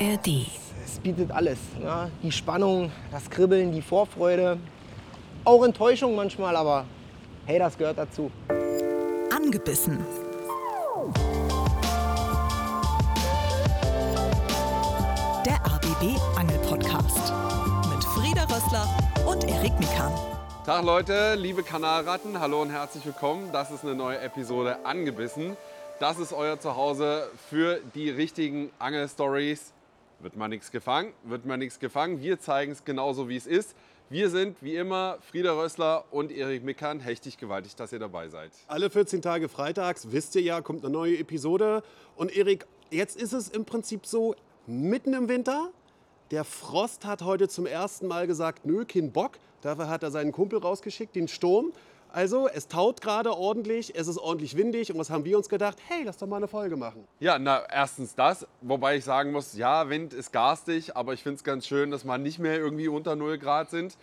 ARD. Es bietet alles. Ne? Die Spannung, das Kribbeln, die Vorfreude. Auch Enttäuschung manchmal, aber hey, das gehört dazu. Angebissen. Der ABB Angel Podcast. Mit Frieda Rössler und Erik Mikan. Tag Leute, liebe Kanalratten, hallo und herzlich willkommen. Das ist eine neue Episode Angebissen. Das ist euer Zuhause für die richtigen Angelstories. Wird mal nichts gefangen, wird mal nichts gefangen. Wir zeigen es genauso, wie es ist. Wir sind wie immer Frieda Rössler und Erik Mickern. Hechtig gewaltig, dass ihr dabei seid. Alle 14 Tage freitags, wisst ihr ja, kommt eine neue Episode. Und Erik, jetzt ist es im Prinzip so, mitten im Winter. Der Frost hat heute zum ersten Mal gesagt, nö, kein Bock. Dafür hat er seinen Kumpel rausgeschickt, den Sturm. Also, es taut gerade ordentlich, es ist ordentlich windig. Und was haben wir uns gedacht? Hey, lass doch mal eine Folge machen. Ja, na, erstens das, wobei ich sagen muss, ja, Wind ist garstig, aber ich finde es ganz schön, dass wir nicht mehr irgendwie unter 0 Grad sind.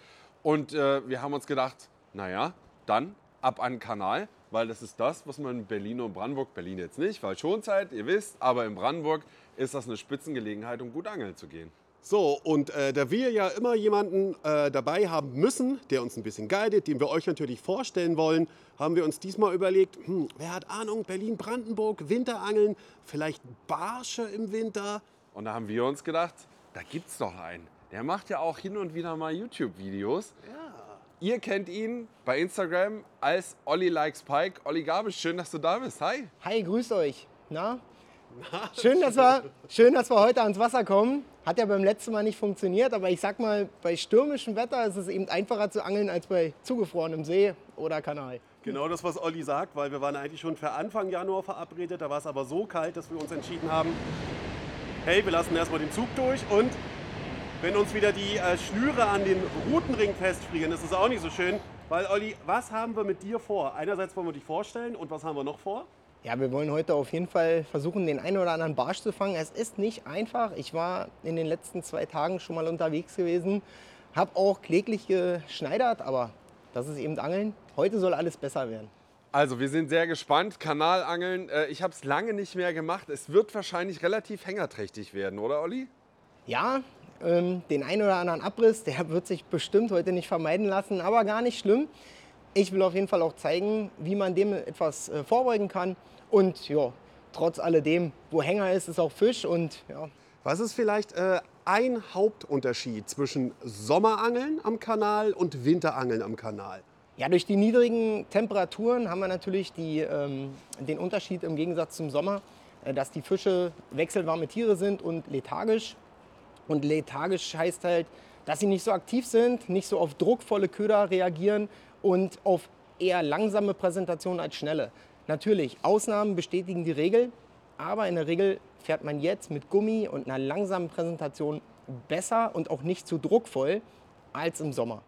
Und äh, wir haben uns gedacht, naja, dann ab an den Kanal, weil das ist das, was man in Berlin und Brandenburg, Berlin jetzt nicht, weil Schonzeit, ihr wisst, aber in Brandenburg ist das eine Spitzengelegenheit, um gut angeln zu gehen. So, und äh, da wir ja immer jemanden äh, dabei haben müssen, der uns ein bisschen guidet, den wir euch natürlich vorstellen wollen, haben wir uns diesmal überlegt, hm, wer hat Ahnung, Berlin-Brandenburg, Winterangeln, vielleicht Barsche im Winter. Und da haben wir uns gedacht, da gibt's doch einen. Der macht ja auch hin und wieder mal YouTube-Videos. Ihr kennt ihn bei Instagram als Olli Likes Pike. Olli Gabisch, schön, dass du da bist. Hi. Hi, grüßt euch. Na? Schön dass, wir, schön, dass wir heute ans Wasser kommen. Hat ja beim letzten Mal nicht funktioniert, aber ich sag mal, bei stürmischem Wetter ist es eben einfacher zu angeln als bei zugefrorenem See oder Kanal. Genau das, was Olli sagt, weil wir waren eigentlich schon für Anfang Januar verabredet. Da war es aber so kalt, dass wir uns entschieden haben, hey, wir lassen erstmal den Zug durch und wenn uns wieder die äh, Schnüre an den Routenring festfrieren, ist es auch nicht so schön. Weil Olli, was haben wir mit dir vor? Einerseits wollen wir dich vorstellen und was haben wir noch vor? Ja, wir wollen heute auf jeden Fall versuchen, den einen oder anderen Barsch zu fangen. Es ist nicht einfach. Ich war in den letzten zwei Tagen schon mal unterwegs gewesen, habe auch kläglich geschneidert, aber das ist eben Angeln. Heute soll alles besser werden. Also, wir sind sehr gespannt. Kanalangeln, äh, ich habe es lange nicht mehr gemacht. Es wird wahrscheinlich relativ hängerträchtig werden, oder Olli? Ja, ähm, den einen oder anderen Abriss, der wird sich bestimmt heute nicht vermeiden lassen, aber gar nicht schlimm. Ich will auf jeden Fall auch zeigen, wie man dem etwas äh, vorbeugen kann. Und ja, trotz alledem, wo Hänger ist, ist auch Fisch. Und ja, Was ist vielleicht äh, ein Hauptunterschied zwischen Sommerangeln am Kanal und Winterangeln am Kanal? Ja, durch die niedrigen Temperaturen haben wir natürlich die, ähm, den Unterschied im Gegensatz zum Sommer, äh, dass die Fische wechselwarme Tiere sind und lethargisch. Und lethargisch heißt halt, dass sie nicht so aktiv sind, nicht so auf druckvolle Köder reagieren und auf eher langsame Präsentationen als schnelle. Natürlich, Ausnahmen bestätigen die Regel, aber in der Regel fährt man jetzt mit Gummi und einer langsamen Präsentation besser und auch nicht zu druckvoll als im Sommer.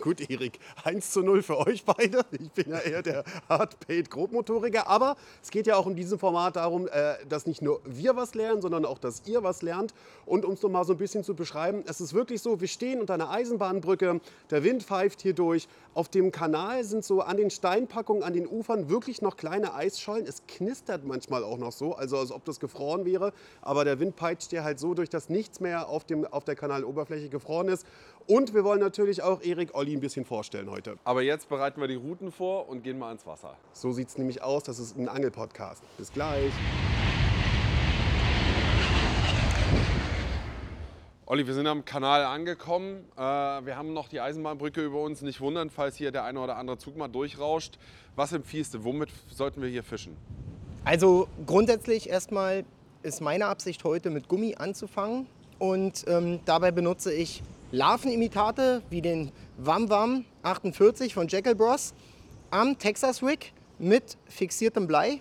Gut, Erik, 1 zu 0 für euch beide. Ich bin ja eher der Hard-Paid-Grobmotoriker. Aber es geht ja auch in diesem Format darum, äh, dass nicht nur wir was lernen, sondern auch, dass ihr was lernt. Und um es noch mal so ein bisschen zu beschreiben, es ist wirklich so, wir stehen unter einer Eisenbahnbrücke, der Wind pfeift hier durch. Auf dem Kanal sind so an den Steinpackungen, an den Ufern wirklich noch kleine Eisschollen. Es knistert manchmal auch noch so, also als ob das gefroren wäre. Aber der Wind peitscht hier halt so durch, dass nichts mehr auf, dem, auf der Kanaloberfläche gefroren ist. Und wir wollen natürlich auch Erik Olli ein bisschen vorstellen heute. Aber jetzt bereiten wir die Routen vor und gehen mal ans Wasser. So sieht es nämlich aus, das ist ein Angelpodcast. Bis gleich. Olli, wir sind am Kanal angekommen. Äh, wir haben noch die Eisenbahnbrücke über uns. Nicht wundern, falls hier der eine oder andere Zug mal durchrauscht. Was empfiehlst du? Womit sollten wir hier fischen? Also grundsätzlich erstmal ist meine Absicht heute mit Gummi anzufangen und ähm, dabei benutze ich Larvenimitate wie den Wam Wam 48 von Jackal Bros am Texas Rig mit fixiertem Blei,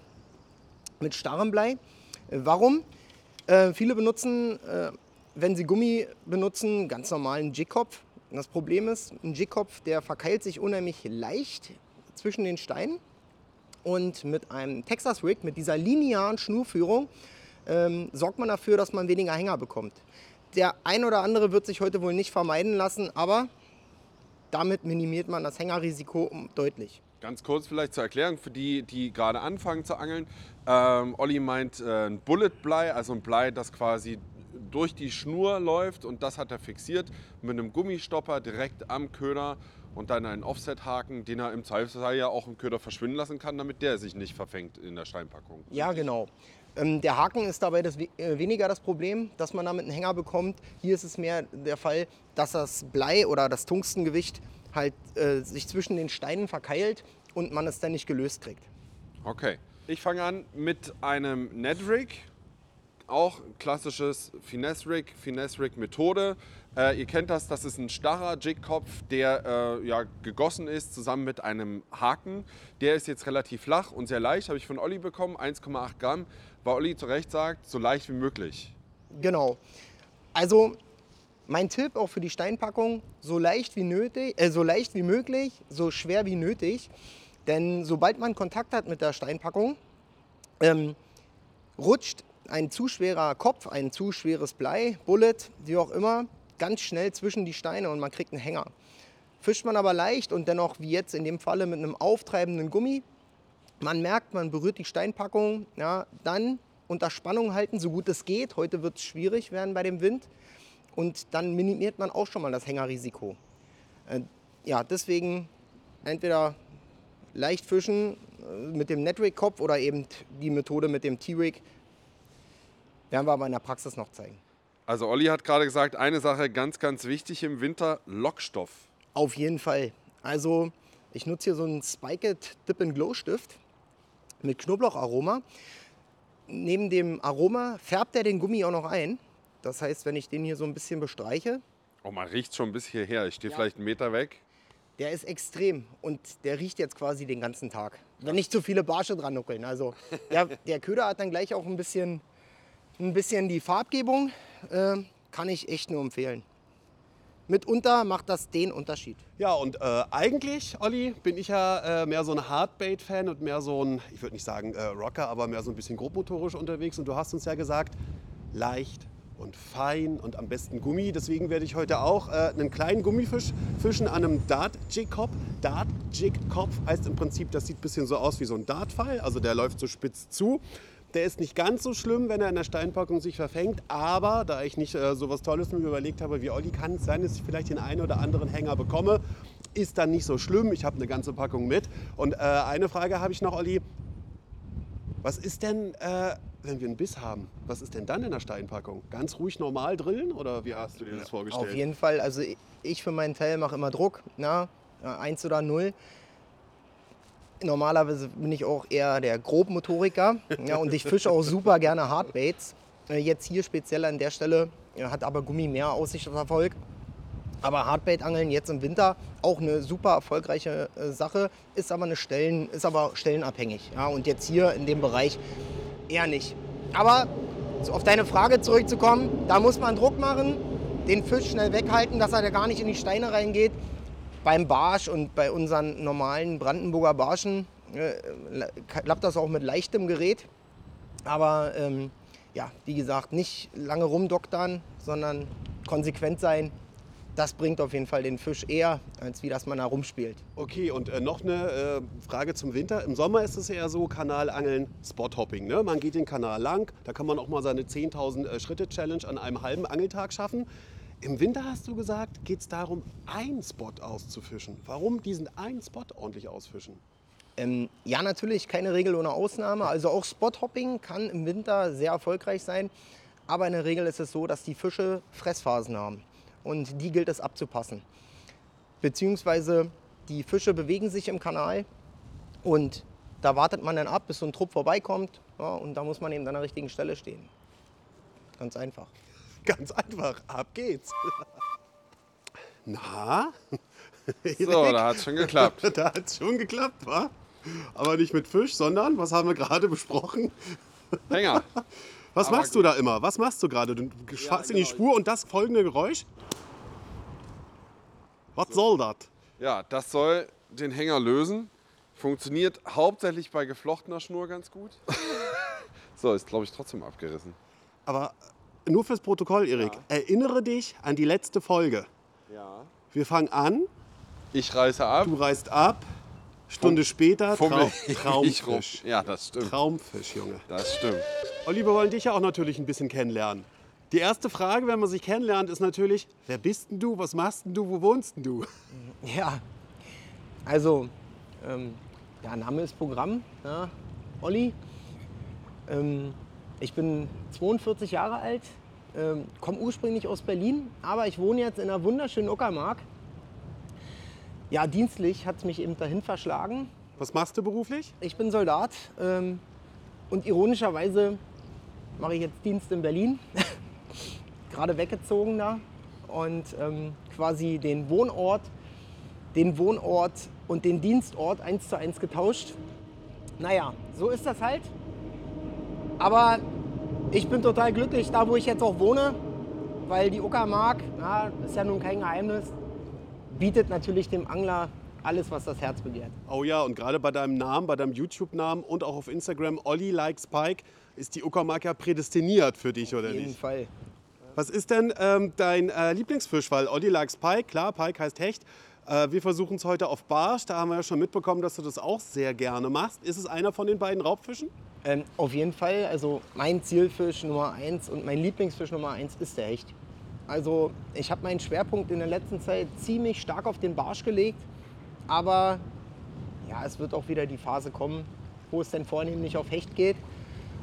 mit starrem Blei. Warum? Äh, viele benutzen, äh, wenn sie Gummi benutzen, ganz normalen Jigkopf. Das Problem ist, ein Jigkopf, der verkeilt sich unheimlich leicht zwischen den Steinen. Und mit einem Texas Rig, mit dieser linearen Schnurführung, ähm, sorgt man dafür, dass man weniger Hänger bekommt. Der ein oder andere wird sich heute wohl nicht vermeiden lassen, aber damit minimiert man das Hängerrisiko deutlich. Ganz kurz vielleicht zur Erklärung für die, die gerade anfangen zu angeln. Ähm, Olli meint äh, ein Bulletblei, also ein Blei, das quasi durch die Schnur läuft und das hat er fixiert mit einem Gummistopper direkt am Köder und dann einen Offset-Haken, den er im Zweifelsfall ja auch im Köder verschwinden lassen kann, damit der sich nicht verfängt in der Steinpackung. Ja, genau. Ähm, der Haken ist dabei das, äh, weniger das Problem, dass man damit einen Hänger bekommt. Hier ist es mehr der Fall, dass das Blei oder das Tungstengewicht halt äh, sich zwischen den Steinen verkeilt und man es dann nicht gelöst kriegt. Okay. Ich fange an mit einem Netrig. Auch klassisches Finesse-Rig, Finesse-Rig-Methode. Äh, ihr kennt das, das ist ein starrer Jigkopf, der äh, ja, gegossen ist zusammen mit einem Haken. Der ist jetzt relativ flach und sehr leicht, habe ich von Olli bekommen, 1,8 Gramm. Weil Olli zu Recht sagt, so leicht wie möglich. Genau. Also mein Tipp auch für die Steinpackung, so leicht wie nötig, äh, so leicht wie möglich, so schwer wie nötig. Denn sobald man Kontakt hat mit der Steinpackung, ähm, rutscht ein zu schwerer Kopf, ein zu schweres Blei, Bullet, wie auch immer, ganz schnell zwischen die Steine und man kriegt einen Hänger. Fischt man aber leicht und dennoch, wie jetzt in dem Falle mit einem auftreibenden Gummi, man merkt, man berührt die Steinpackung, ja, dann unter Spannung halten, so gut es geht. Heute wird es schwierig werden bei dem Wind. Und dann minimiert man auch schon mal das Hängerrisiko. Äh, ja, deswegen entweder leicht fischen äh, mit dem Netrig-Kopf oder eben die Methode mit dem T-Rig. Werden wir aber in der Praxis noch zeigen. Also Olli hat gerade gesagt, eine Sache ganz, ganz wichtig im Winter, Lockstoff. Auf jeden Fall. Also ich nutze hier so einen Spiked Dip and Glow Stift mit Knoblaucharoma. Neben dem Aroma färbt er den Gummi auch noch ein. Das heißt, wenn ich den hier so ein bisschen bestreiche, Oh, man riecht schon bis hierher. Ich stehe Ja. vielleicht einen Meter weg. der ist extrem und der riecht jetzt quasi den ganzen Tag. Wenn nicht zu viele Barsche dran nuckeln. Also der, der Köder hat dann gleich auch ein bisschen, ein bisschen die Farbgebung. Äh, kann ich echt nur empfehlen. Mitunter macht das den Unterschied. Ja, und äh, eigentlich, Olli, bin ich ja äh, mehr so ein Hardbait-Fan und mehr so ein, ich würde nicht sagen äh, Rocker, aber mehr so ein bisschen grobmotorisch unterwegs. Und du hast uns ja gesagt, leicht und fein und am besten Gummi. Deswegen werde ich heute auch äh, einen kleinen Gummifisch fischen an einem Dart-Jig-Kopf. Dart-Jig-Kopf heißt im Prinzip, das sieht ein bisschen so aus wie so ein Dartpfeil, also der läuft so spitz zu. Der ist nicht ganz so schlimm, wenn er in der Steinpackung sich verfängt, aber da ich nicht äh, so was Tolles mir überlegt habe wie Olli, kann es sein, dass ich vielleicht den einen oder anderen Hänger bekomme. Ist dann nicht so schlimm, ich habe eine ganze Packung mit. Und äh, eine Frage habe ich noch, Olli. Was ist denn, äh, wenn wir einen Biss haben? Was ist denn dann in der Steinpackung? Ganz ruhig normal drillen oder wie hast du dir das vorgestellt? Auf jeden Fall. Also ich- für meinen Teil mache immer Druck. Na, ja, eins oder null. Normalerweise bin ich auch eher der Grobmotoriker. Ja, und ich fische auch super gerne Hardbaits. Äh, Jetzt hier speziell an der Stelle ja, hat aber Gummi mehr Aussicht auf Erfolg. Aber Hardbait-Angeln jetzt im Winter auch eine super erfolgreiche äh, Sache, ist aber, eine Stellen, ist aber stellenabhängig. Ja, und jetzt hier in dem Bereich eher nicht. Aber auf deine Frage zurückzukommen, da muss man Druck machen, den Fisch schnell weghalten, dass er da gar nicht in die Steine reingeht. Beim Barsch und bei unseren normalen Brandenburger Barschen äh, klappt das auch mit leichtem Gerät. Aber ähm, ja, wie gesagt, nicht lange rumdoktern, sondern konsequent sein. Das bringt auf jeden Fall den Fisch eher, als wie dass man da rumspielt. Okay, und äh, noch eine äh, Frage zum Winter. Im Sommer ist es eher so, Kanalangeln, Spothopping. Ne? Man geht den Kanal lang, da kann man auch mal seine 10.000 äh, Schritte-Challenge an einem halben Angeltag schaffen. Im Winter hast du gesagt, geht es darum, einen Spot auszufischen. Warum diesen einen Spot ordentlich ausfischen? Ähm, ja, natürlich keine Regel ohne Ausnahme. Also auch Spothopping kann im Winter sehr erfolgreich sein. Aber in der Regel ist es so, dass die Fische Fressphasen haben. Und die gilt es abzupassen. Beziehungsweise die Fische bewegen sich im Kanal und da wartet man dann ab, bis so ein Trupp vorbeikommt. Ja, und da muss man eben an der richtigen Stelle stehen. Ganz einfach. Ganz einfach, ab geht's. Na? So, da hat es schon geklappt. Da hat es schon geklappt, wa? Aber nicht mit Fisch, sondern, was haben wir gerade besprochen? Hänger. Was Aber machst du da immer? Was machst du gerade? Du fährst in die genau. Spur und das folgende Geräusch? Was soll das? Ja, das soll den Hänger lösen. Funktioniert hauptsächlich bei geflochtener Schnur ganz gut. so, ist glaube ich trotzdem abgerissen. Aber nur fürs Protokoll, Erik. Erinnere dich an die letzte Folge. Ja. Wir fangen an, Ich reiße ab. du reist ab, Stunde später fummel Trau ich rum. Traumfisch. Ja, das stimmt. Traumfisch, Junge. Das stimmt. Olli, wir wollen dich ja auch natürlich ein bisschen kennenlernen. Die erste Frage, wenn man sich kennenlernt, ist natürlich, wer bist denn du, was machst denn du, wo wohnst denn du? Ja, also, ähm, ja, Name ist Programm, ja, Olli. Ähm, ich bin 42 Jahre alt, ähm, komme ursprünglich aus Berlin, aber ich wohne jetzt in einer wunderschönen Uckermark. Ja, dienstlich hat es mich eben dahin verschlagen. Was machst du beruflich? Ich bin Soldat ähm, und ironischerweise mache ich jetzt Dienst in Berlin. Gerade weggezogen da und ähm, quasi den Wohnort, den Wohnort und den Dienstort eins zu eins getauscht. Naja, so ist das halt. Aber ich bin total glücklich, da wo ich jetzt auch wohne, weil die Uckermark, na, ist ja nun kein Geheimnis, bietet natürlich dem Angler alles, was das Herz begehrt. Oh ja, und gerade bei deinem Namen, bei deinem YouTube-Namen und auch auf Instagram, Olli Likes Pike, ist die Uckermark ja prädestiniert für dich, oder Auf jeden nicht? Fall. Was ist denn ähm, dein äh, Lieblingsfisch? Weil Olli likes Pike, klar, Pike heißt Hecht. Äh, wir versuchen es heute auf Barsch. Da haben wir ja schon mitbekommen, dass du das auch sehr gerne machst. Ist es einer von den beiden Raubfischen? Ähm, auf jeden Fall, also mein Zielfisch Nummer eins und mein Lieblingsfisch Nummer eins ist der Hecht. Also ich habe meinen Schwerpunkt in der letzten Zeit ziemlich stark auf den Barsch gelegt, aber ja, es wird auch wieder die Phase kommen, wo es dann vornehmlich auf Hecht geht.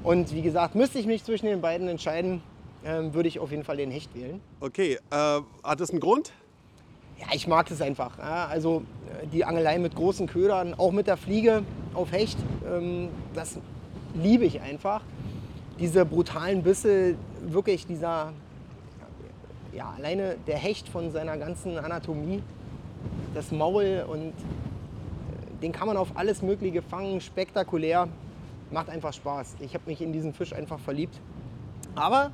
Und wie gesagt, müsste ich mich zwischen den beiden entscheiden, ähm, würde ich auf jeden Fall den Hecht wählen. Okay, äh, hat das einen Grund? Ja, ich mag das einfach. Ja, also äh, die Angelei mit großen Ködern, auch mit der Fliege auf Hecht, ähm, das liebe ich einfach. Diese brutalen Bisse, wirklich dieser, ja, alleine der Hecht von seiner ganzen Anatomie, das Maul und äh, den kann man auf alles Mögliche fangen, spektakulär, macht einfach Spaß. Ich habe mich in diesen Fisch einfach verliebt. Aber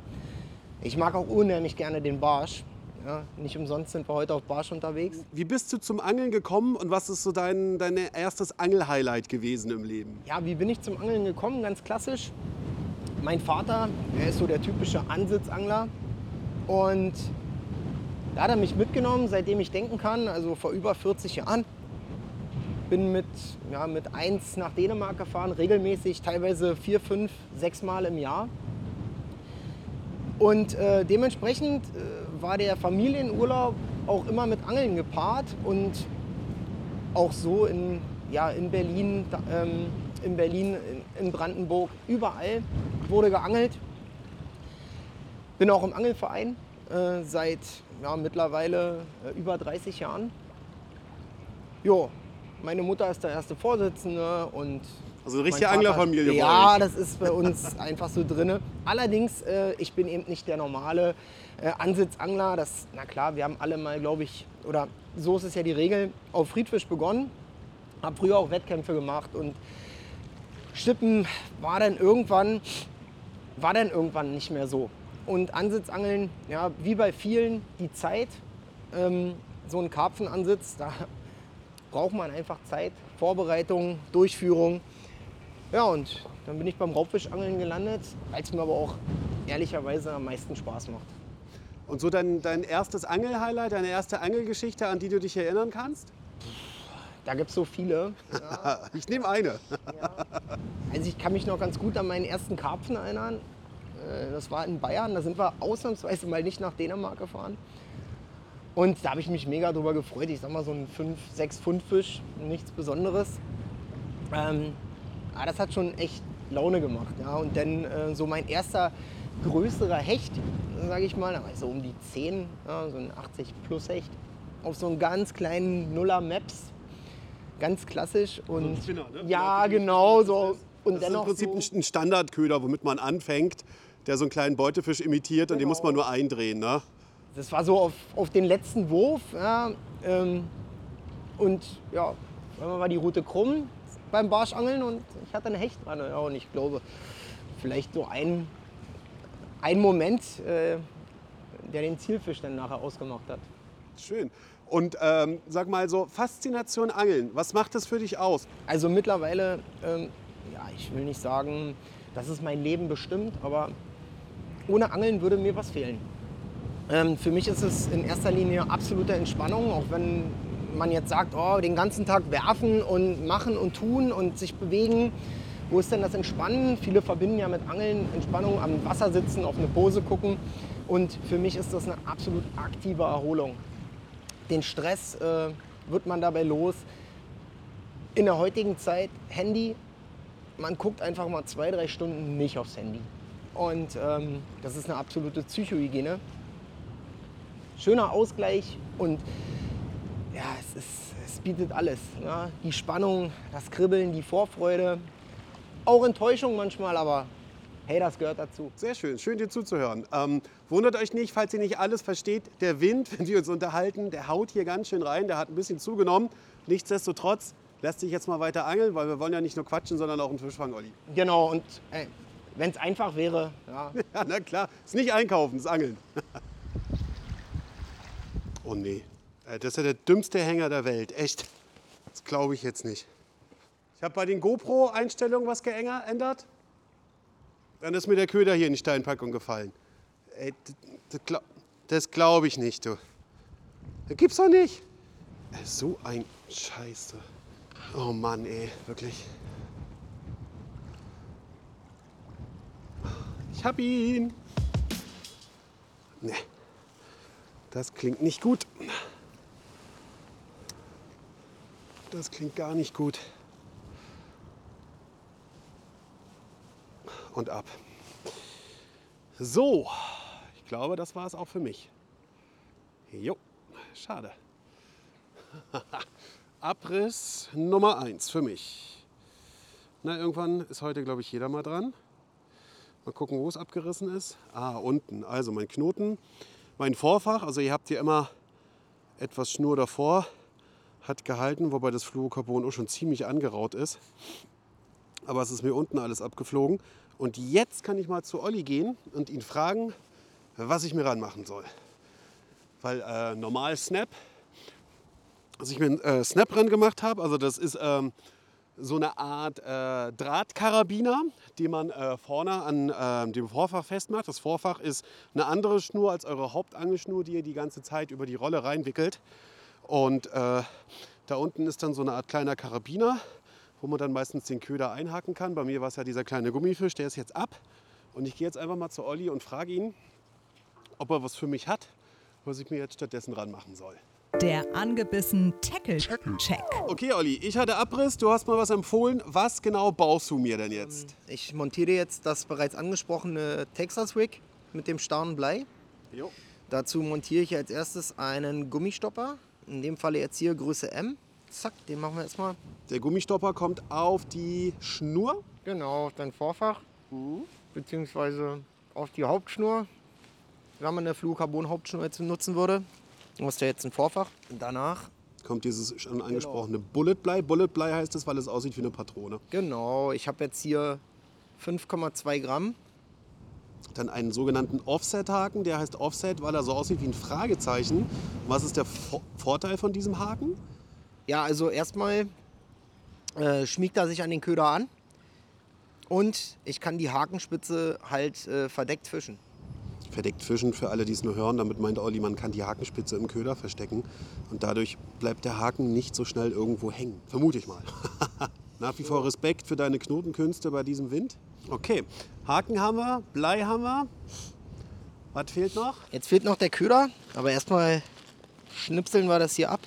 ich mag auch unheimlich gerne den Barsch. Ja, nicht umsonst sind wir heute auf Barsch unterwegs. Wie bist du zum Angeln gekommen und was ist so dein, dein erstes Angelhighlight gewesen im Leben? Ja, wie bin ich zum Angeln gekommen? Ganz klassisch. Mein Vater, der ist so der typische Ansitzangler. Und da hat er mich mitgenommen, seitdem ich denken kann, also vor über 40 Jahren. Bin mit, ja, mit eins nach Dänemark gefahren, regelmäßig, teilweise vier, fünf, sechs Mal im Jahr. Und äh, dementsprechend äh, war der Familienurlaub auch immer mit Angeln gepaart und auch so in, ja, in Berlin, ähm, in Berlin, in, in Brandenburg, überall wurde geangelt. Bin auch im Angelverein äh, seit ja, mittlerweile äh, über 30 Jahren. Jo, meine Mutter ist der erste Vorsitzende und Also eine richtige Anglerfamilie Ja, das ist bei uns einfach so drinne. Allerdings, äh, ich bin eben nicht der normale äh, Ansitzangler. Das, na klar, wir haben alle mal, glaube ich, oder so ist es ja die Regel, auf Friedfisch begonnen. Habe früher auch Wettkämpfe gemacht und Stippen war dann irgendwann, war dann irgendwann nicht mehr so. Und Ansitzangeln, ja, wie bei vielen, die Zeit, ähm, so ein Karpfenansitz, da braucht man einfach Zeit, Vorbereitung, Durchführung. Ja, und dann bin ich beim Raubfischangeln gelandet, weil es mir aber auch ehrlicherweise am meisten Spaß macht. Und so dein, dein erstes Angelhighlight, deine erste Angelgeschichte, an die du dich erinnern kannst? Da gibt es so viele. Ich nehme eine. Also ich kann mich noch ganz gut an meinen ersten Karpfen erinnern. Äh, Das war in Bayern, da sind wir ausnahmsweise mal nicht nach Dänemark gefahren. Und da habe ich mich mega drüber gefreut. Ich sag mal so ein 5, 6 Pfund Fisch, nichts Besonderes. Ähm, aber das hat schon echt Laune gemacht. Ja. Und dann äh, so mein erster größerer Hecht, sage ich mal, da war ich so um die 10, ja, so ein 80 plus Hecht, auf so einen ganz kleinen Nuller Maps. Ganz klassisch. Und ein Spinner, ne? Ja, genau so. Und Das ist im Prinzip so, ein Standardköder, womit man anfängt, der so einen kleinen Beutefisch imitiert und den Genau. muss man nur eindrehen. Ne? Das war so auf, auf den letzten Wurf. Ja, ähm, und ja, dann war die Route krumm beim Barschangeln und ich hatte eine Hecht dran. Ja, und ich glaube, vielleicht so ein, ein Moment, äh, der den Zielfisch dann nachher ausgemacht hat. Schön. Und ähm, sag mal so, Faszination Angeln, was macht das für dich aus? Also mittlerweile, ähm, ja, ich will nicht sagen, das ist mein Leben bestimmt, aber ohne Angeln würde mir was fehlen. Ähm, für mich ist es in erster Linie absolute Entspannung, auch wenn man jetzt sagt, oh, den ganzen Tag werfen und machen und tun und sich bewegen wo ist denn das Entspannen? Viele verbinden ja mit Angeln Entspannung am Wasser sitzen, auf eine Pose gucken. Und für mich ist das eine absolut aktive Erholung. Den Stress äh, wird man dabei los. In der heutigen Zeit Handy, man guckt einfach mal zwei, drei Stunden nicht aufs Handy. Und ähm, das ist eine absolute Psychohygiene. Schöner Ausgleich und ja, es, ist, es bietet alles. Ne? Die Spannung, das Kribbeln, die Vorfreude, auch Enttäuschung manchmal, aber hey, das gehört dazu. Sehr schön, schön dir zuzuhören. Ähm, wundert euch nicht, falls ihr nicht alles versteht, der Wind, wenn wir uns unterhalten, der haut hier ganz schön rein, der hat ein bisschen zugenommen. Nichtsdestotrotz, lässt sich jetzt mal weiter angeln, weil wir wollen ja nicht nur quatschen, sondern auch einen Fisch fangen, Olli. Genau, und wenn es einfach wäre, ja. ja, na klar, ist nicht einkaufen, ist angeln. oh nee, das ist ja der dümmste Hänger der Welt, echt. Das glaube ich jetzt nicht. Ich habe bei den GoPro-Einstellungen was geändert. Dann ist mir der Köder hier in die Steinpackung gefallen. Ey, das, das, das glaube ich nicht, du. Das gibt's doch nicht. Ey, so ein Scheiße. Oh Mann, ey, wirklich. Ich hab ihn. Nee, das klingt nicht gut. Das klingt gar nicht gut. Und ab. So, ich glaube, das war es auch für mich. Jo, schade. Abriss Nummer 1 für mich. Na, irgendwann ist heute, glaube ich, jeder mal dran. Mal gucken, wo es abgerissen ist. Ah, unten. Also mein Knoten, mein Vorfach. Also ihr habt hier immer etwas Schnur davor. Hat gehalten, wobei das Fluorocarbon auch schon ziemlich angeraut ist. Aber es ist mir unten alles abgeflogen. Und jetzt kann ich mal zu Olli gehen und ihn fragen, was ich mir ranmachen soll. Weil äh, normal Snap dass ich mir einen äh, Snap dran gemacht habe. Also das ist ähm, so eine Art äh, Drahtkarabiner, die man äh, vorne an äh, dem Vorfach festmacht. Das Vorfach ist eine andere Schnur als eure Hauptangelschnur, die ihr die ganze Zeit über die Rolle reinwickelt. Und äh, da unten ist dann so eine Art kleiner Karabiner, wo man dann meistens den Köder einhaken kann. Bei mir war es ja dieser kleine Gummifisch, der ist jetzt ab. Und ich gehe jetzt einfach mal zu Olli und frage ihn, ob er was für mich hat, was ich mir jetzt stattdessen ranmachen soll. Der angebissen Tackle-Check. Okay, Olli, ich hatte Abriss, du hast mal was empfohlen. Was genau baust du mir denn jetzt? Ich montiere jetzt das bereits angesprochene Texas Rig mit dem starren Blei. Jo. Dazu montiere ich als erstes einen Gummistopper. In dem Falle jetzt hier Größe M. Zack, den machen wir jetzt mal. Der Gummistopper kommt auf die Schnur. Genau, auf dein Vorfach. Beziehungsweise auf die Hauptschnur. Wenn man eine Fluorocarbon-Hauptschnur jetzt nutzen würde. Hast ja jetzt ein Vorfach. Danach, Kommt dieses schon angesprochene Bulletblei. Bulletblei heißt es, weil es aussieht wie eine Patrone. genau, ich habe jetzt hier 5,2 Gramm. Dann einen sogenannten Offset-Haken. Der heißt Offset, weil er so aussieht wie ein Fragezeichen. Was ist der Vo Vorteil von diesem Haken? Ja, also erstmal äh, schmiegt er sich an den Köder an. Und ich kann die Hakenspitze halt äh, verdeckt fischen. Verdeckt fischen, für alle, die es nur hören. Damit meint Olli, man kann die Hakenspitze im Köder verstecken. Und dadurch bleibt der Haken nicht so schnell irgendwo hängen. Vermute ich mal. Nach wie vor Respekt für deine Knotenkünste bei diesem Wind. Okay, Haken haben wir, Blei haben wir. Was fehlt noch? Jetzt fehlt noch der Köder, aber erstmal schnipseln wir das hier ab.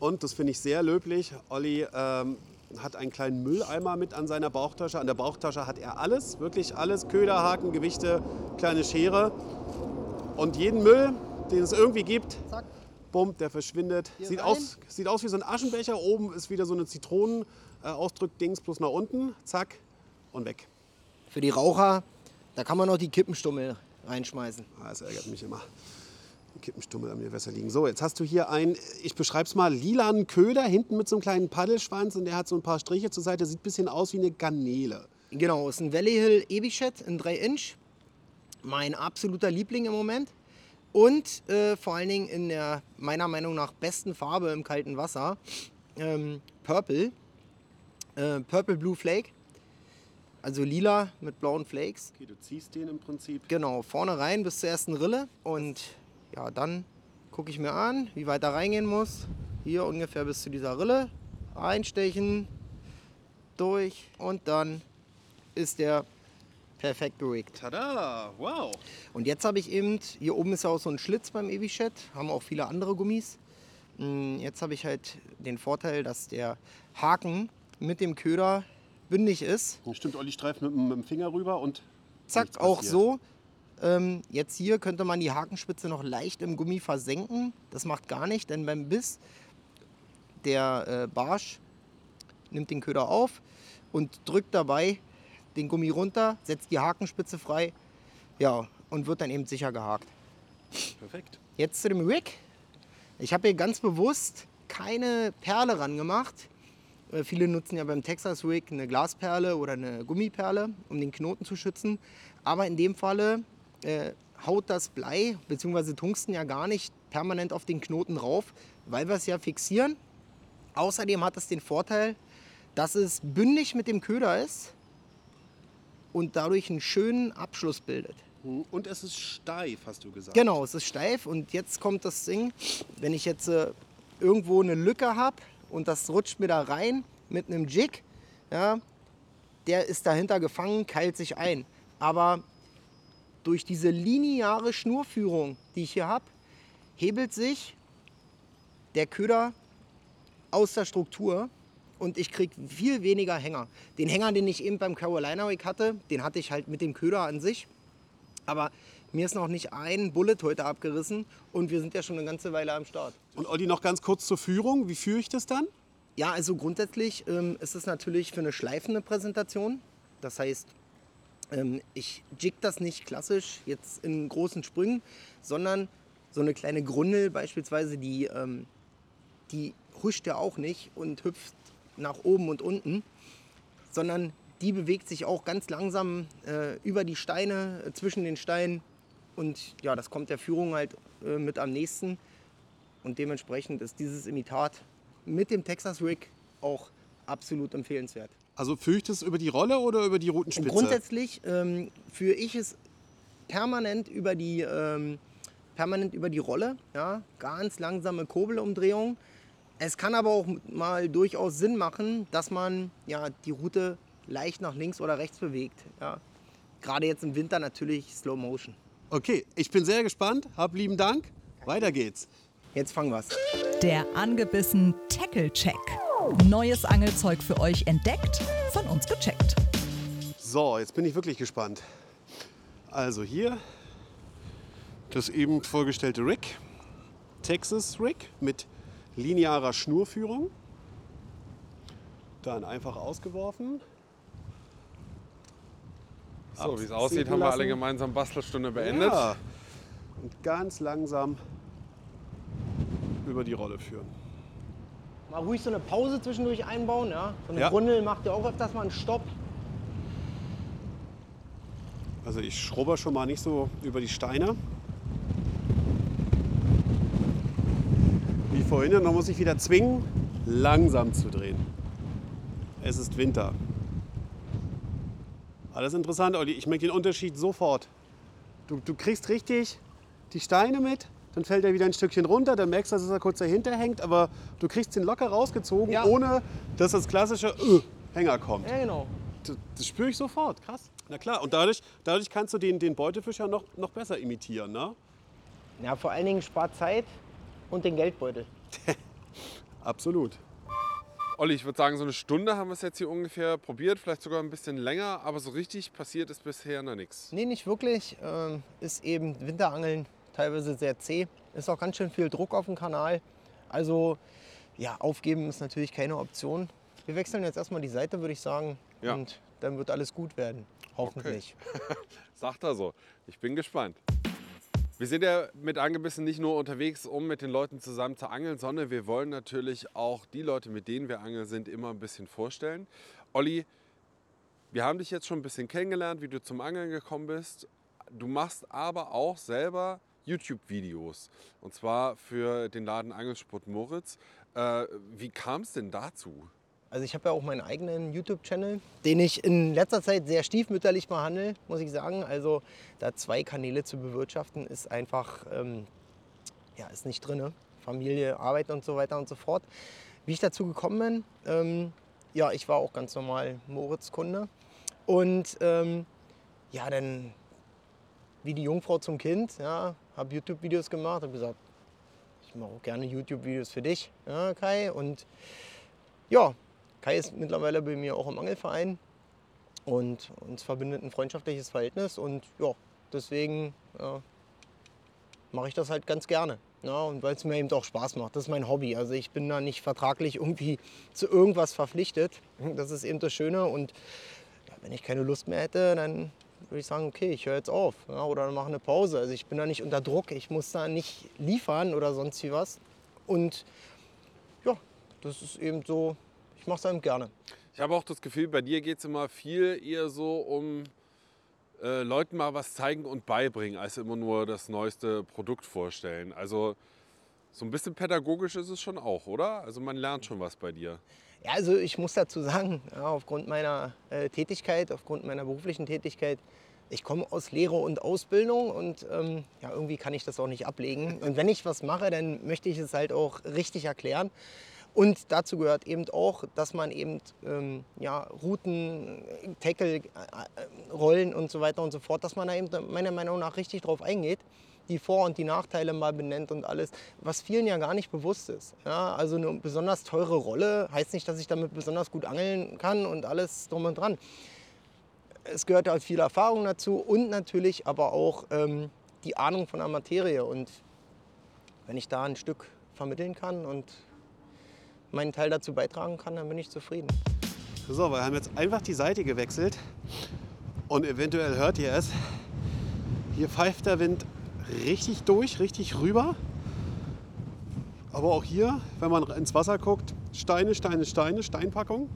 Und das finde ich sehr löblich. Olli ähm, hat einen kleinen Mülleimer mit an seiner Bauchtasche. An der Bauchtasche hat er alles, wirklich alles. Köder, Haken, Gewichte, kleine Schere. Und jeden Müll, den es irgendwie gibt, Zack. bumm, der verschwindet. Sieht aus, sieht aus wie so ein Aschenbecher. Oben ist wieder so eine Zitronen-Ausdrück-Dings plus nach unten. Zack und weg. Für die Raucher, da kann man noch die Kippenstummel reinschmeißen. Ah, das ärgert mich immer. Die Kippenstummel an mir besser liegen. So, jetzt hast du hier einen, ich beschreibe es mal, lilanen Köder, hinten mit so einem kleinen Paddelschwanz und der hat so ein paar Striche zur Seite. Sieht ein bisschen aus wie eine Garnele. Genau, ist ein Valley Hill Ebichet in 3 Inch. Mein absoluter Liebling im Moment. Und äh, vor allen Dingen in der meiner Meinung nach besten Farbe im kalten Wasser. Ähm, Purple. Äh, Purple Blue Flake. Also lila mit blauen Flakes. Okay, du ziehst den im Prinzip. Genau, vorne rein bis zur ersten Rille. Und ja, dann gucke ich mir an, wie weit da reingehen muss. Hier ungefähr bis zu dieser Rille. Einstechen. durch und dann ist der perfekt gerickt. Tada, wow. Und jetzt habe ich eben, hier oben ist ja auch so ein Schlitz beim Evished, haben auch viele andere Gummis. Mm, Jetzt habe ich halt den Vorteil, dass der Haken mit dem Köder bündig ist. Stimmt, Olli streift mit, dem- mit dem Finger rüber und Zack, auch so. Ähm, jetzt hier könnte man die Hakenspitze noch leicht im Gummi versenken. Das macht gar nicht, denn beim Biss, der äh, Barsch nimmt den Köder auf und drückt dabei den Gummi runter, setzt die Hakenspitze frei ja, und wird dann eben sicher gehakt. Perfekt. Jetzt zu dem Rig. Ich habe hier ganz bewusst keine Perle ran gemacht. Äh, Viele nutzen ja beim Texas Rig eine Glasperle oder eine Gummiperle, um den Knoten zu schützen. Aber in dem Falle äh, haut das Blei bzw. Tungsten ja gar nicht permanent auf den Knoten rauf, weil wir es ja fixieren. Außerdem hat es den Vorteil, dass es bündig mit dem Köder ist und dadurch einen schönen Abschluss bildet. Hm, Und es ist steif, hast du gesagt. Genau, es ist steif und jetzt kommt das Ding, wenn ich jetzt äh, irgendwo eine Lücke habe und das rutscht mir da rein mit einem Jig, ja, der ist dahinter gefangen, keilt sich ein. Aber durch diese lineare Schnurführung, die ich hier habe, hebelt sich der Köder aus der Struktur und ich kriege viel weniger Hänger. Den Hänger, den ich eben beim Carolina Rig hatte, den hatte ich halt mit dem Köder an sich. Aber mir ist noch nicht ein Bullet heute abgerissen und wir sind ja schon eine ganze Weile am Start. Und Olli, noch ganz kurz zur Führung. Wie führe ich das dann? Ja, also grundsätzlich ähm, ist es natürlich für eine schleifende Präsentation. Das heißt, ähm, ich jig das nicht klassisch jetzt in großen Sprüngen, sondern so eine kleine Grundel beispielsweise, die, ähm, die huscht ja auch nicht und hüpft nach oben und unten, sondern die bewegt sich auch ganz langsam äh, über die Steine, äh, zwischen den Steinen. Und ja, das kommt der Führung halt äh, mit am nächsten. Und dementsprechend ist dieses Imitat mit dem Texas Rig auch absolut empfehlenswert. Also führe ich das über die Rolle oder über die Rutenspitze? Grundsätzlich ähm, führe ich es permanent über die, ähm, permanent über die Rolle. Ja? Ganz langsame Kurbelumdrehung. Es kann aber auch mal durchaus Sinn machen, dass man ja, die Route leicht nach links oder rechts bewegt. Ja? Gerade jetzt im Winter natürlich Slow Motion. Okay, ich bin sehr gespannt. Hab lieben Dank. Weiter geht's. Jetzt fangen wir's. Der angebissen Tackle-Check. Neues Angelzeug für euch entdeckt, von uns gecheckt. So, jetzt bin ich wirklich gespannt. Also hier das eben vorgestellte Rig. Texas Rig mit linearer Schnurführung. Dann einfach ausgeworfen. So, wie es aussieht, haben wir alle gemeinsam Bastelstunde beendet. Ja. Und ganz langsam über die Rolle führen. Mal ruhig so eine Pause zwischendurch einbauen. Ja? So eine Ja. Grundel macht ja auch öfters mal einen Stopp. Also ich schrubber schon mal nicht so über die Steine. Wie vorhin, dann muss ich wieder zwingen, langsam zu drehen. Es ist Winter. Alles interessant, Olli. Ich merke den Unterschied sofort. Du, du kriegst richtig die Steine mit, dann fällt er wieder ein Stückchen runter, dann merkst du, dass er kurz dahinter hängt, aber du kriegst den locker rausgezogen, Ja. ohne dass das klassische äh, Hänger kommt. Ja, genau. Das, das spüre ich sofort, krass. Na klar, und dadurch, dadurch kannst du den, den Beutefischer noch, noch besser imitieren, ne? Ja, vor allen Dingen spart Zeit und den Geldbeutel. Absolut. Olli, ich würde sagen, so eine Stunde haben wir es jetzt hier ungefähr probiert, vielleicht sogar ein bisschen länger, aber so richtig passiert ist bisher noch nichts. Nee, nicht wirklich. Ähm, ist eben Winterangeln teilweise sehr zäh. Ist auch ganz schön viel Druck auf dem Kanal. Also, ja, aufgeben ist natürlich keine Option. Wir wechseln jetzt erstmal die Seite, würde ich sagen. Ja. Und dann wird alles gut werden. Hoffentlich. Sagt er so. Ich bin gespannt. Wir sind ja mit Angebissen nicht nur unterwegs, um mit den Leuten zusammen zu angeln, sondern wir wollen natürlich auch die Leute, mit denen wir angeln sind, immer ein bisschen vorstellen. Olli, wir haben dich jetzt schon ein bisschen kennengelernt, wie du zum Angeln gekommen bist. Du machst aber auch selber YouTube-Videos. Und zwar für den Laden Angelsport Moritz. Äh, wie kam es denn dazu? Also ich habe ja auch meinen eigenen YouTube-Channel, den ich in letzter Zeit sehr stiefmütterlich behandle, muss ich sagen. Also da zwei Kanäle zu bewirtschaften, ist einfach, ähm, ja, ist nicht drin. Familie, Arbeit und so weiter und so fort. Wie ich dazu gekommen bin, ähm, ja, ich war auch ganz normal Moritz-Kunde. Und ähm, ja, dann wie die Jungfrau zum Kind, ja, habe YouTube-Videos gemacht, habe gesagt, ich mache auch gerne YouTube-Videos für dich, ja, Kai. Und ja, Kai ist mittlerweile bei mir auch im Angelverein und uns verbindet ein freundschaftliches Verhältnis und ja, deswegen ja, mache ich das halt ganz gerne. Ja, und weil es mir eben auch Spaß macht. Das ist mein Hobby. Also ich bin da nicht vertraglich irgendwie zu irgendwas verpflichtet. Das ist eben das Schöne. Und ja, wenn ich keine Lust mehr hätte, dann würde ich sagen, okay, ich höre jetzt auf ja, oder mache eine Pause. Also ich bin da nicht unter Druck. Ich muss da nicht liefern oder sonst wie was. Und ja, das ist eben so, ich mache es eben gerne. Ich habe auch das Gefühl, bei dir geht es immer viel eher so um äh, Leuten mal was zeigen und beibringen, als immer nur das neueste Produkt vorstellen. Also so ein bisschen pädagogisch ist es schon auch, oder? Also man lernt schon was bei dir. Ja, also ich muss dazu sagen, ja, aufgrund meiner äh, Tätigkeit, aufgrund meiner beruflichen Tätigkeit, ich komme aus Lehre und Ausbildung und ähm, ja, irgendwie kann ich das auch nicht ablegen. Und wenn ich was mache, dann möchte ich es halt auch richtig erklären. Und dazu gehört eben auch, dass man eben ähm, ja, Routen, Tackle, äh, äh, Rollen und so weiter und so fort, dass man da eben meiner Meinung nach richtig drauf eingeht, die Vor- und die Nachteile mal benennt und alles, was vielen ja gar nicht bewusst ist. Ja, also eine besonders teure Rolle heißt nicht, dass ich damit besonders gut angeln kann und alles drum und dran. Es gehört halt viel Erfahrung dazu und natürlich aber auch ähm, die Ahnung von der Materie. Und wenn ich da ein Stück vermitteln kann und meinen Teil dazu beitragen kann, dann bin ich zufrieden. So, wir haben jetzt einfach die Seite gewechselt und eventuell hört ihr es. Hier pfeift der Wind richtig durch, richtig rüber. Aber auch hier, wenn man ins Wasser guckt, Steine, Steine, Steine, Steinpackung.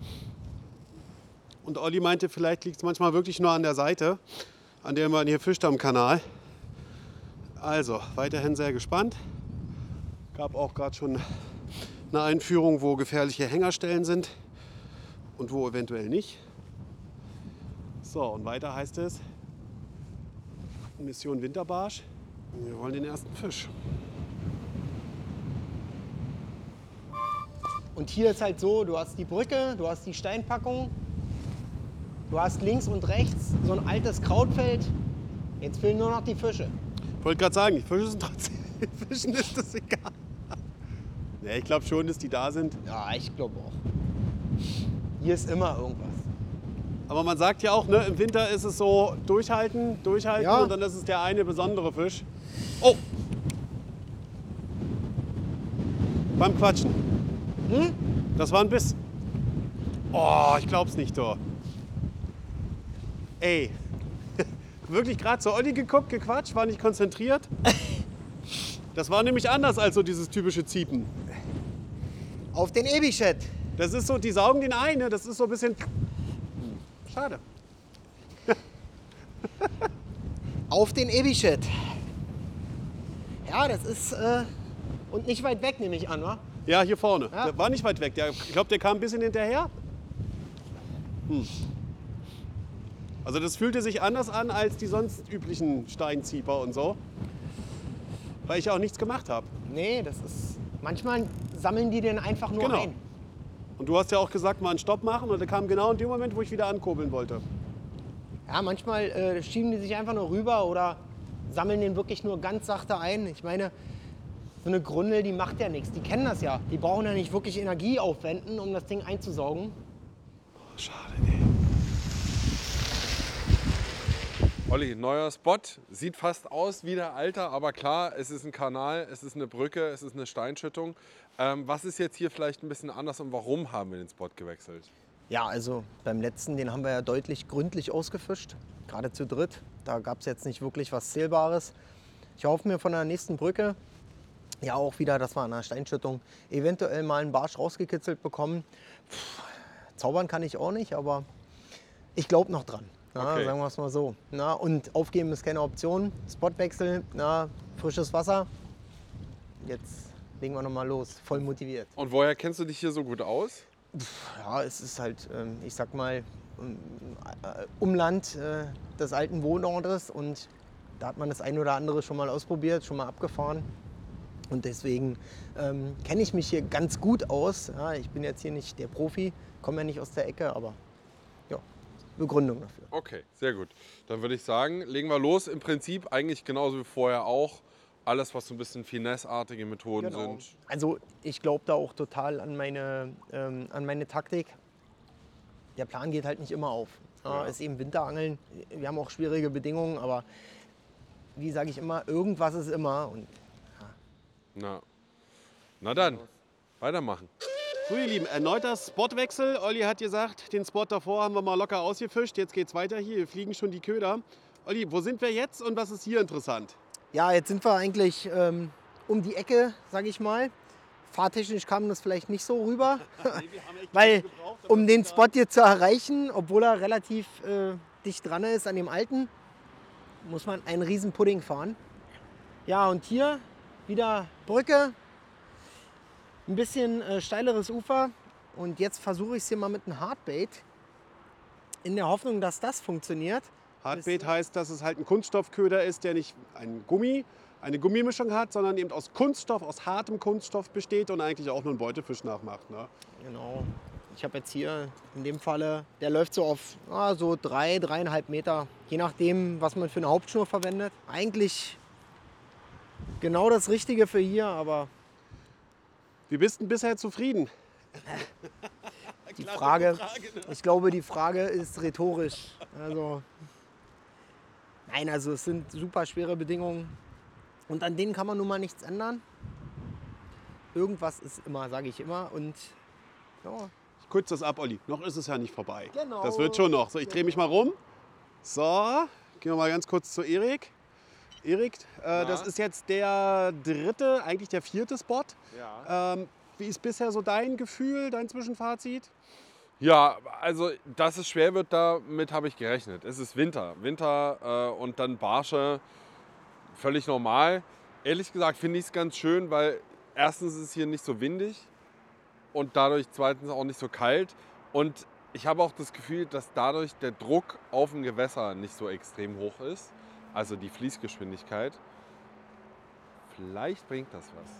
Und Olli meinte, vielleicht liegt es manchmal wirklich nur an der Seite, an der man hier fischt am Kanal. Also, weiterhin sehr gespannt. Gab auch gerade schon eine Einführung, wo gefährliche Hängerstellen sind und wo eventuell nicht. So, und weiter heißt es Mission Winterbarsch. Wir wollen den ersten Fisch. Und hier ist halt so, du hast die Brücke, du hast die Steinpackung, du hast links und rechts so ein altes Krautfeld. Jetzt fehlen nur noch die Fische. Ich wollte gerade sagen, die Fische sind trotzdem. Fischen ist das egal. Ja, ich glaube schon, dass die da sind. Ja, ich glaube auch. Hier ist immer irgendwas. Aber man sagt ja auch, ne, im Winter ist es so durchhalten, durchhalten Ja. und dann ist es der eine besondere Fisch. Oh! Beim Quatschen. Hm? Das war ein Biss. Oh, ich glaub's nicht, doch. Ey. Wirklich gerade zu Olli geguckt, gequatscht, war nicht konzentriert. Das war nämlich anders als so dieses typische Ziepen. Auf den Ebichet. Das ist so, die saugen den ein, ne? das ist so ein bisschen. Schade. Auf den Ebichet. Ja, das ist. Äh, und nicht weit weg, nehme ich an, wa? Ja, hier vorne. Ja. Der war nicht weit weg. Der, ich glaube, der kam ein bisschen hinterher. Hm. Also das fühlte sich anders an als die sonst üblichen Steinzieper und so. Weil ich auch nichts gemacht habe. Nee, das ist. Manchmal sammeln die den einfach nur Genau. ein. Und du hast ja auch gesagt, mal einen Stopp machen. Und der kam genau in dem Moment, wo ich wieder ankurbeln wollte. Ja, manchmal äh, schieben die sich einfach nur rüber oder sammeln den wirklich nur ganz sachte ein. Ich meine, so eine Grundel, die macht ja nichts. Die kennen das ja. Die brauchen ja nicht wirklich Energie aufwenden, um das Ding einzusaugen. Schade, ey. Olli, neuer Spot. Sieht fast aus wie der alte, aber klar, es ist ein Kanal, es ist eine Brücke, es ist eine Steinschüttung. Ähm, was ist jetzt hier vielleicht ein bisschen anders und warum haben wir den Spot gewechselt? Ja, also beim letzten, den haben wir ja deutlich gründlich ausgefischt. Gerade zu dritt. Da gab es jetzt nicht wirklich was Zählbares. Ich hoffe mir von der nächsten Brücke, ja auch wieder, dass wir an der Steinschüttung eventuell mal einen Barsch rausgekitzelt bekommen. Pff, zaubern kann ich auch nicht, aber ich glaube noch dran. Na, Okay. Sagen wir es mal so. Na, und aufgeben ist keine Option. Spotwechsel, na, frisches Wasser. Jetzt legen wir noch mal los. Voll motiviert. Und woher kennst du dich hier so gut aus? Ja, es ist halt, ähm, ich sag mal, ähm, äh, Umland äh, des alten Wohnortes und da hat man das ein oder andere schon mal ausprobiert, schon mal abgefahren. Und deswegen ähm, kenne ich mich hier ganz gut aus. Ja, ich bin jetzt hier nicht der Profi, komme ja nicht aus der Ecke, aber Begründung dafür. Okay, sehr gut. Dann würde ich sagen, legen wir los. Im Prinzip eigentlich genauso wie vorher auch. Alles, was so ein bisschen finesseartige Methoden Genau. sind. Also ich glaube da auch total an meine, ähm, an meine Taktik. Der Plan geht halt nicht immer auf. Ja, Ja. Ist eben Winterangeln. Wir haben auch schwierige Bedingungen, aber wie sage ich immer, irgendwas ist immer. Und Na, Na dann, weitermachen. So, ihr Lieben, erneuter Spotwechsel. Olli hat gesagt, den Spot davor haben wir mal locker ausgefischt. Jetzt geht's weiter hier. Hier fliegen schon die Köder. Olli, wo sind wir jetzt und was ist hier interessant? ja, jetzt sind wir eigentlich ähm, um die Ecke, sage ich mal. Fahrtechnisch kam das vielleicht nicht so rüber, weil um den Spot hier zu erreichen, obwohl er relativ äh, dicht dran ist an dem alten, muss man einen riesen Pudding fahren. Ja, und hier wieder Brücke, ein bisschen äh, steileres Ufer und jetzt versuche ich es hier mal mit einem Hardbait in der Hoffnung, dass das funktioniert. Hardbait heißt, dass es halt ein Kunststoffköder ist, der nicht ein Gummi, eine Gummimischung hat, sondern eben aus Kunststoff, aus hartem Kunststoff besteht und eigentlich auch nur einen Beutefisch nachmacht. Ne? Genau. Ich habe jetzt hier in dem Falle, der läuft so auf ah, so drei, dreieinhalb Meter, je nachdem, was man für eine Hauptschnur verwendet. Eigentlich genau das Richtige für hier, aber Wie bist du bisher zufrieden? die Frage, ich glaube, die Frage ist rhetorisch. Also, nein, also es sind super schwere Bedingungen und an denen kann man nun mal nichts ändern. Irgendwas ist immer, sage ich immer. Und ja, Ich kürze das ab, Olli. Noch ist es ja nicht vorbei. Genau. Das wird schon noch. So, ich drehe mich mal rum. So, gehen wir mal ganz kurz zu Erik. Erik, äh, das ist jetzt der dritte, eigentlich der vierte Spot. Ja. Ähm, wie ist bisher so dein Gefühl, dein Zwischenfazit? Ja, also dass es schwer wird, damit habe ich gerechnet. Es ist Winter. Winter äh, und dann Barsche, völlig normal. Ehrlich gesagt finde ich es ganz schön, weil erstens ist es hier nicht so windig und dadurch zweitens auch nicht so kalt. Und ich habe auch das Gefühl, dass dadurch der Druck auf dem Gewässer nicht so extrem hoch ist. Also die Fließgeschwindigkeit. Vielleicht bringt das was.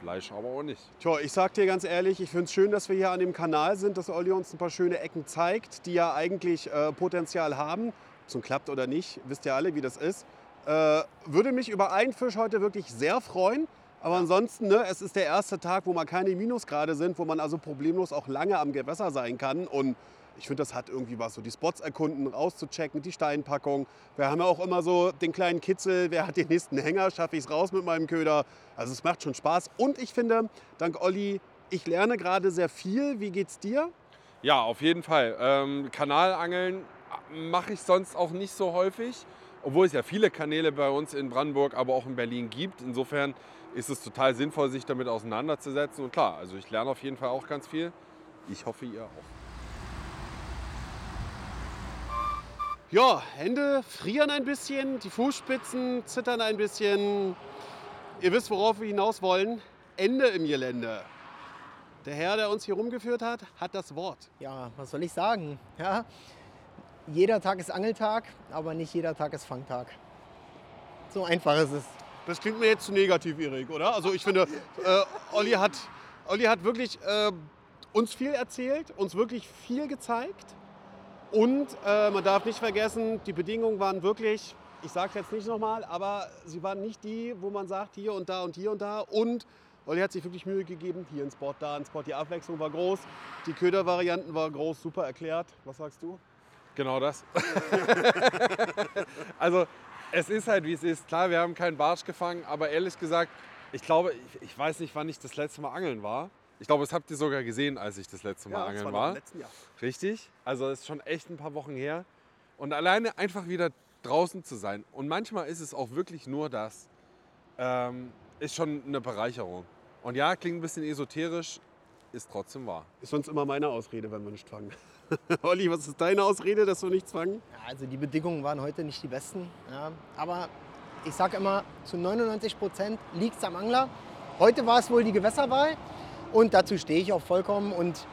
Vielleicht aber auch nicht. Tja, ich sag dir ganz ehrlich, ich finde es schön, dass wir hier an dem Kanal sind, dass Olli uns ein paar schöne Ecken zeigt, die ja eigentlich äh, Potenzial haben. Ob es klappt oder nicht, wisst ihr alle, wie das ist. Äh, würde mich über einen Fisch heute wirklich sehr freuen. Aber ansonsten, ne, es ist der erste Tag, wo mal keine Minusgrade sind, wo man also problemlos auch lange am Gewässer sein kann. Und ich finde, das hat irgendwie was, so die Spots erkunden, rauszuchecken, die Steinpackung. Wir haben ja auch immer so den kleinen Kitzel, wer hat den nächsten Hänger, schaffe ich es raus mit meinem Köder. Also es macht schon Spaß. Und ich finde, dank Olli, ich lerne gerade sehr viel. Wie geht's dir? Ja, auf jeden Fall. Ähm, Kanalangeln mache ich sonst auch nicht so häufig, obwohl es ja viele Kanäle bei uns in Brandenburg, aber auch in Berlin gibt. Insofern ist es total sinnvoll, sich damit auseinanderzusetzen. Und klar, also ich lerne auf jeden Fall auch ganz viel. Ich hoffe, ihr auch. Ja, Hände frieren ein bisschen, die Fußspitzen zittern ein bisschen. Ihr wisst, worauf wir hinaus wollen. Ende im Gelände. Der Herr, der uns hier rumgeführt hat, hat das Wort. ja, was soll ich sagen? Ja, jeder Tag ist Angeltag, aber nicht jeder Tag ist Fangtag. So einfach ist es. Das klingt mir jetzt zu negativ, Erik, oder? Also ich finde, äh, Olli, hat, Olli hat wirklich äh, uns viel erzählt, uns wirklich viel gezeigt. Und äh, man darf nicht vergessen, die Bedingungen waren wirklich, ich sage es jetzt nicht nochmal, aber sie waren nicht die, wo man sagt, hier und da und hier und da. Und Olli hat sich wirklich Mühe gegeben, hier ein Spot, da ein Spot. Die Abwechslung war groß, die Ködervarianten waren groß, super erklärt. Was sagst du? Genau das. also es ist halt wie es ist. Klar, wir haben keinen Barsch gefangen, aber ehrlich gesagt, ich glaube, ich, ich weiß nicht, wann ich das letzte Mal angeln war. Ich glaube, das habt ihr sogar gesehen, als ich das letzte Mal das angeln war noch war. im letzten Jahr. Richtig. Also es ist schon echt ein paar Wochen her. Und alleine einfach wieder draußen zu sein. Und manchmal ist es auch wirklich nur das. Ähm, ist schon eine Bereicherung. Und ja, klingt ein bisschen esoterisch, ist trotzdem wahr. Ist sonst immer meine Ausrede, wenn wir nicht fangen. Olli, was ist deine Ausrede, dass wir nichts fangen? Ja, also die Bedingungen waren heute nicht die besten. Ja. Aber ich sage immer, zu 99 Prozent liegt es am Angler. Heute war es wohl die Gewässerwahl und dazu stehe ich auch vollkommen. Und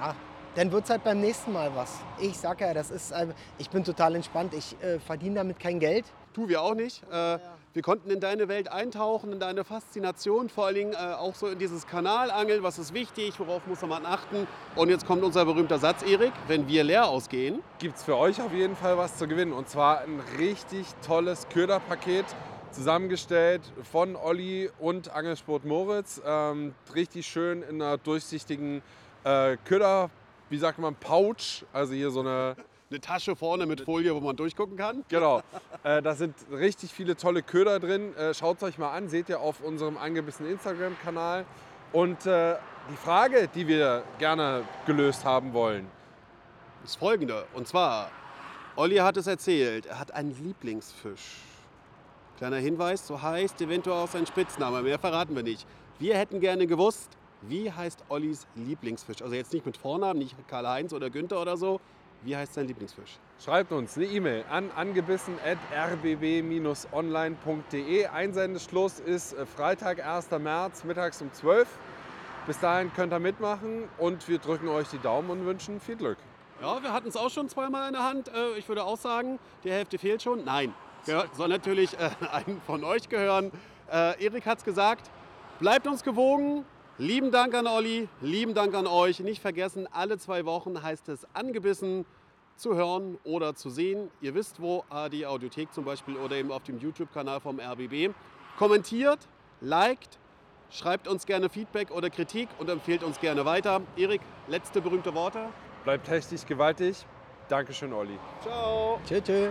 ja, dann wird es halt beim nächsten Mal was. Ich sag ja, das ist, äh, ich bin total entspannt. Ich äh, verdiene damit kein Geld. Tu wir auch nicht. Äh, wir konnten in deine Welt eintauchen, in deine Faszination, vor allen Dingen äh, auch so in dieses Kanalangeln. Was ist wichtig, worauf muss man achten? Und jetzt kommt unser berühmter Satz, Erik, wenn wir leer ausgehen. Gibt es für euch auf jeden Fall was zu gewinnen. Und zwar ein richtig tolles Köderpaket zusammengestellt von Olli und Angelsport Moritz. Ähm, richtig schön in einer durchsichtigen äh, Köder, wie sagt man, Pouch. Also hier so eine Eine Tasche vorne mit Folie, wo man durchgucken kann. Genau. Äh, da sind richtig viele tolle Köder drin. Äh, Schaut es euch mal an, seht ihr auf unserem angebissenen Instagram-Kanal. Und äh, die Frage, die wir gerne gelöst haben wollen, ist folgende. Und zwar, Olli hat es erzählt, er hat einen Lieblingsfisch. Kleiner Hinweis, so heißt eventuell auch sein Spitzname, mehr verraten wir nicht. Wir hätten gerne gewusst, wie heißt Ollis Lieblingsfisch? Also jetzt nicht mit Vornamen, nicht Karl-Heinz oder Günther oder so. Wie heißt sein Lieblingsfisch? schreibt uns eine E-Mail an angebissen.rbb-online.de. Einsendeschluss ist äh, Freitag, 1. März, mittags um 12 Bis dahin könnt ihr mitmachen und wir drücken euch die Daumen und wünschen viel Glück. Ja, wir hatten es auch schon zweimal in der Hand. Äh, Ich würde auch sagen, die Hälfte fehlt schon. Nein, soll natürlich äh, einem von euch gehören. Äh, Erik hat es gesagt, bleibt uns gewogen. Lieben Dank an Olli, lieben Dank an euch. Nicht vergessen, alle zwei Wochen heißt es angebissen zu hören oder zu sehen. Ihr wisst wo, ARD Audiothek zum Beispiel oder eben auf dem YouTube-Kanal vom RBB. Kommentiert, liked, schreibt uns gerne Feedback oder Kritik und empfehlt uns gerne weiter. Erik, letzte berühmte Worte. Bleibt hechtig, gewaltig. Dankeschön, Olli. Ciao. Tschö, tschö.